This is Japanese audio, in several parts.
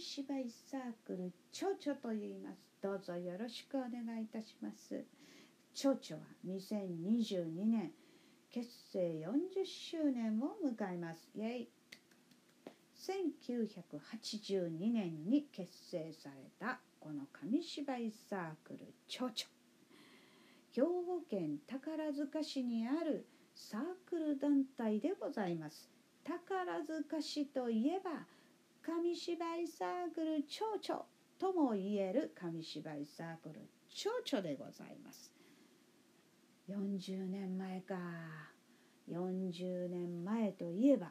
芝居サークル蝶々と言います。どうぞよろしくお願いいたします。蝶々は2022年結成40周年を迎えます。イエイ。1982年に結成されたこの紙芝居サークル蝶々兵庫県宝塚市にあるサークル団体でございます。宝塚市といえば紙芝居サークル蝶々とも言える紙芝居サークル蝶々でございます。40年前か。40年前といえば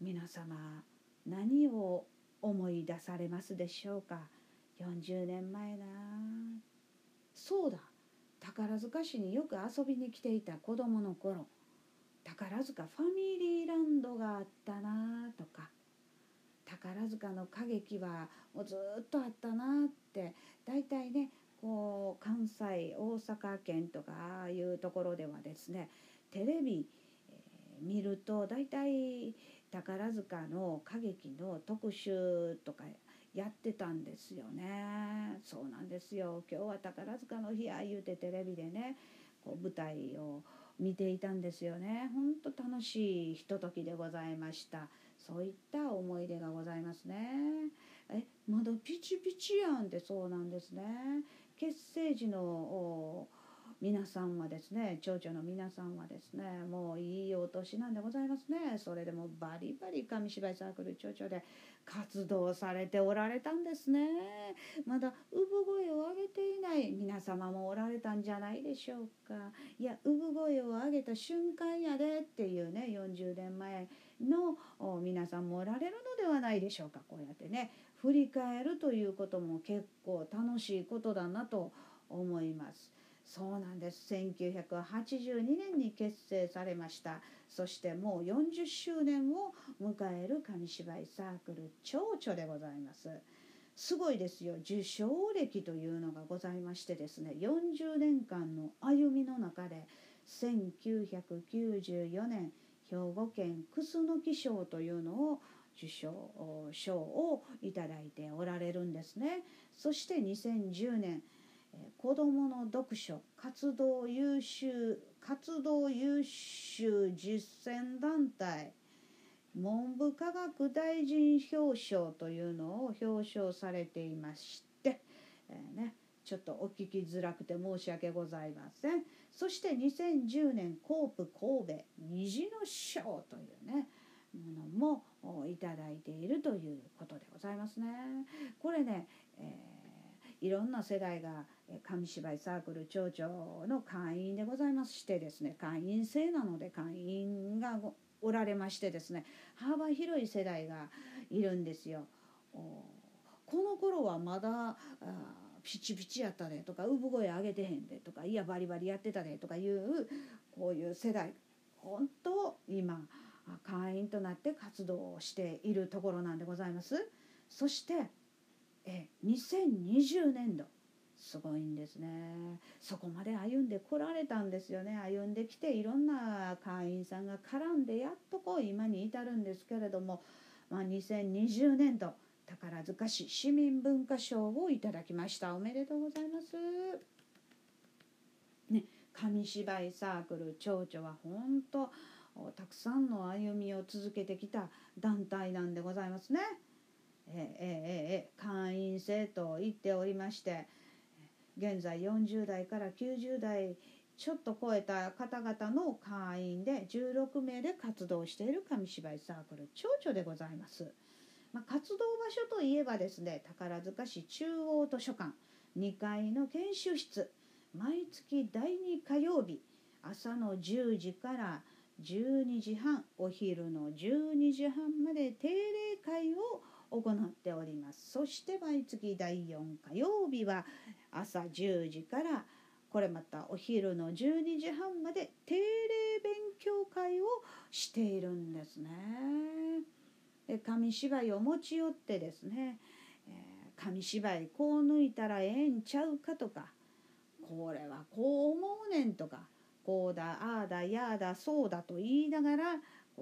皆様何を思い出されますでしょうか？40年前な。そうだ。宝塚市によく遊びに来ていた子供の頃。宝塚ファミリーランドがあったなとか。宝塚の歌劇はもうずっとあったなって大体ねこう関西大阪県とかああいうところではですねテレビ、えー、見ると大体宝塚の歌劇の特集とかやってたんですよね。そうなんですよ。今日は宝塚の日や言うてテレビでねこう舞台を見ていたんですよね。ほんと楽しいひとときでございました。そういった思い出がございますね。えまだピチピチやんってそうなんですね。結成時の皆さんはですね町長の皆さんはですねもういいお年なんでございますね。それでもバリバリ紙芝居サークル町長で活動されておられたんですね。まだ産声を上げていない皆様もおられたんじゃないでしょうか。いや産声を上げた瞬間やでっていうね40年前の皆さんもおられるのではないでしょうか。こうやってね振り返るということも結構楽しいことだなと思います。そうなんです。1982年に結成されました。そしてもう40周年を迎える紙芝居サークル蝶々でございます。すごいですよ。受賞歴というのがございましてですね40年間の歩みの中で1994年兵庫県楠木賞というのを受賞賞をいただいておられるんですね。そして2010年子どもの読書活動優秀活動優秀実践団体文部科学大臣表彰というのを表彰されていまして、えー、ね、ちょっとお聞きづらくて申し訳ございません。そして2010年コープ神戸虹の賞というねものもいただいているということでございますね。これね、えー、いろんな世代が紙芝居サークル町長の会員でございましてですね会員制なので会員がおられましてですね幅広い世代がいるんですよ。この頃はまだピチピチやったでとか産声上げてへんでとかいやバリバリやってたでとかいうこういう世代本当今会員となって活動をしているところなんでございます。そしてえ2020年度すごいんですね。そこまで歩んでこられたんですよね。歩んできていろんな会員さんが絡んでやっとこう今に至るんですけれども、まあ、2020年度宝塚市市民文化賞をいただきました。おめでとうございます。ね、紙芝居サークル蝶々は本当たくさんの歩みを続けてきた団体なんでございますね。えー、えー、えー、会員制と言っておりまして。現在40代から90代ちょっと超えた方々の会員で16名で活動している紙芝居サークル蝶々でございます。まあ、活動場所といえばですね宝塚市中央図書館2階の研修室毎月第2火曜日朝の10時から12時半お昼の12時半まで定例会を行っておりますそして毎月第4火曜日は朝10時からこれまたお昼の12時半まで定例勉強会をしているんですね。で紙芝居を持ち寄ってですね、えー、紙芝居こう抜いたらええんちゃうかとかこれはこう思うねんとかこうだああだやあだそうだと言いながら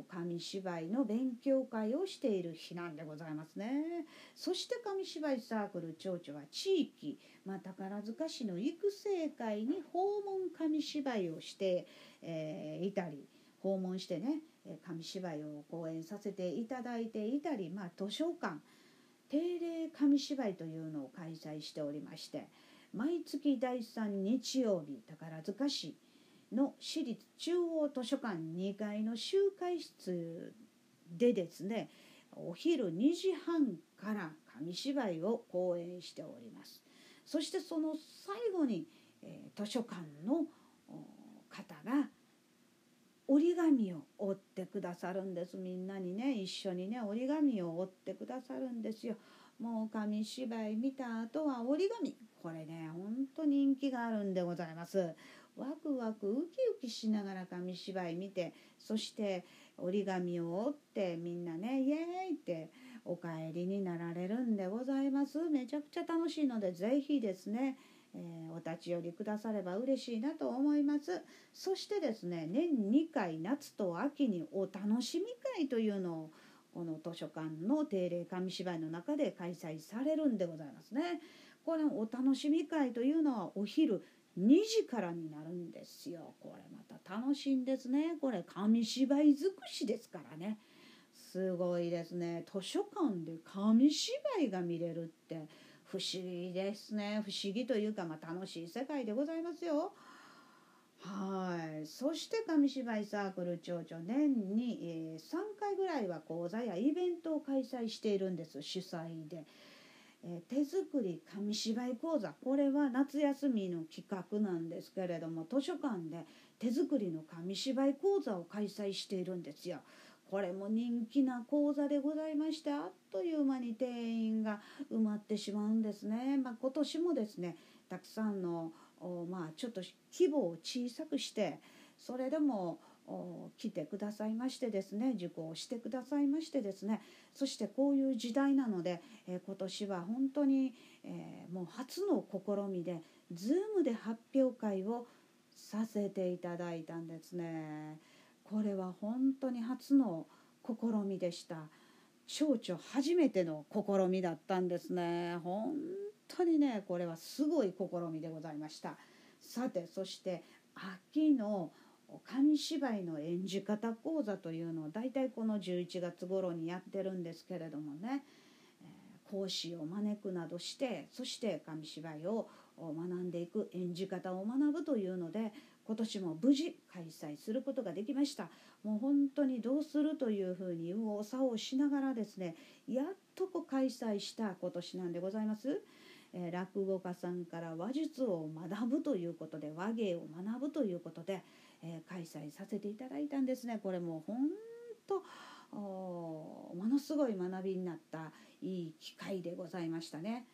紙芝居の勉強会をしている日なんでございますね。そして紙芝居サークル町長は地域、まあ、宝塚市の育成会に訪問紙芝居をして、えー、いたり訪問してね紙芝居を講演させていただいていたり、まあ、図書館定例紙芝居というのを開催しておりまして毎月第3日曜日宝塚市の私立中央図書館2階の集会室でですねお昼2時半から紙芝居を講演しております。そしてその最後に、えー、図書館の方が折り紙を折ってくださるんです。みんなにね一緒にね折り紙を折ってくださるんですよ。もう紙芝居見た後は折り紙。これねほんと人気があるんでございます。ワクワクウキウキしながら紙芝居見てそして折り紙を折ってみんなねイエーイってお帰りになられるんでございます。めちゃくちゃ楽しいので是非ですねえー、お立ち寄りくだされば嬉しいなと思います。そしてですね年2回夏と秋にお楽しみ会というのをこの図書館の定例紙芝居の中で開催されるんでございますね。これお楽しみ会というのはお昼2時からになるんですよ。これまた楽しいんですね。これ紙芝居尽くしですからね。すごいですね。図書館で紙芝居が見れるって不思議ですね。不思議というか、まあ、楽しい世界でございますよ。はいそして紙芝居サークル町長年に、えー、3回ぐらいは講座やイベントを開催しているんです主催で。えー、手作り紙芝居講座これは夏休みの企画なんですけれども図書館で手作りの紙芝居講座を開催しているんですよ。これも人気な講座でございましてあっという間に定員が埋まってしまうんですね。まあ、今年もですねたくさんのまあ、ちょっと規模を小さくしてそれでも来てくださいましてですね受講してくださいましてですねそしてこういう時代なので、えー、今年は本当に、えー、もう初の試みで Zoom で発表会をさせていただいたんですね。これは本当に初の試みでした。蝶々初めての試みだったんですね。本当にねこれはすごい試みでございましたさてそして秋の紙芝居の演じ方講座というのを大体この11月頃にやってるんですけれどもね、講師を招くなどしてそして紙芝居を学んでいく演じ方を学ぶというので今年も無事開催することができましたもう本当にどうするというふうに右往左往しながらですねやっとこ開催した今年なんでございます。え落語家さんから話術を学ぶということで話芸を学ぶということで、え開催させていただいたんですね。これもう本当ものすごい学びになったいい機会でございましたね。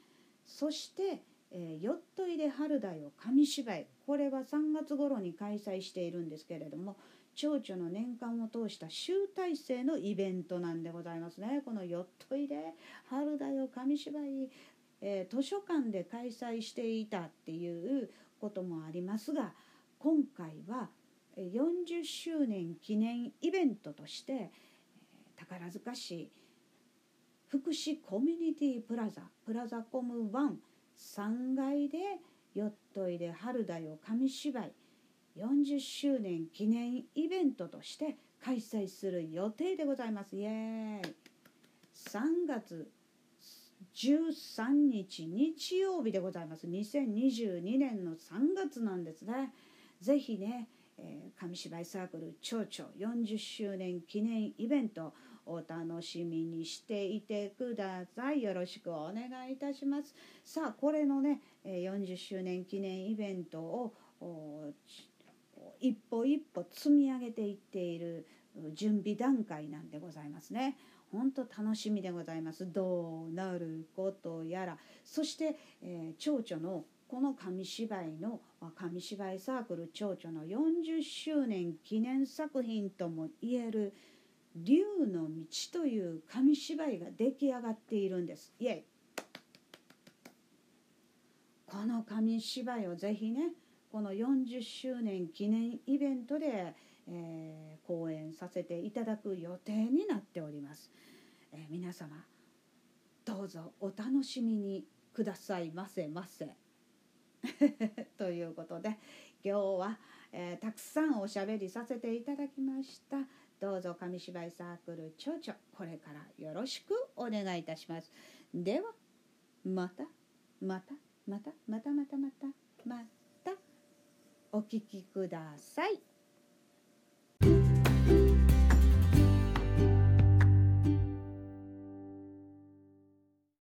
そして、えー、よっといで春だよ紙芝居これは3月頃に開催しているんですけれども蝶々の年間を通した集大成のイベントなんでございますね。このよっといで春だよ紙芝居えー、図書館で開催していたっていうこともありますが今回は40周年記念イベントとして宝塚市福祉コミュニティプラザプラザコム13階でよっといで春だよ紙芝居40周年記念イベントとして開催する予定でございます。イエーイ。3月13日日曜日でございます。2022年の3月なんですね。ぜひね、えー、紙芝居サークル町長40周年記念イベントお楽しみにしていてください。よろしくお願いいたします。さあこれのね40周年記念イベントを一歩一歩積み上げていっている準備段階なんでございますね。本当楽しみでございます。どうなることやらそして、えー、蝶々のこの紙芝居の紙芝居サークル蝶々の40周年記念作品ともいえる「竜の道」という紙芝居が出来上がっているんです。イエイこの紙芝居をぜひねこの40周年記念イベントで、えー、講演させていただく予定になっております。えー、皆様どうぞお楽しみにくださいませませ。ということで今日は、えー、たくさんおしゃべりさせていただきました。どうぞ紙芝居サークル蝶々これからよろしくお願いいたします。ではまたまたまたまたまたまたまたお聴きください。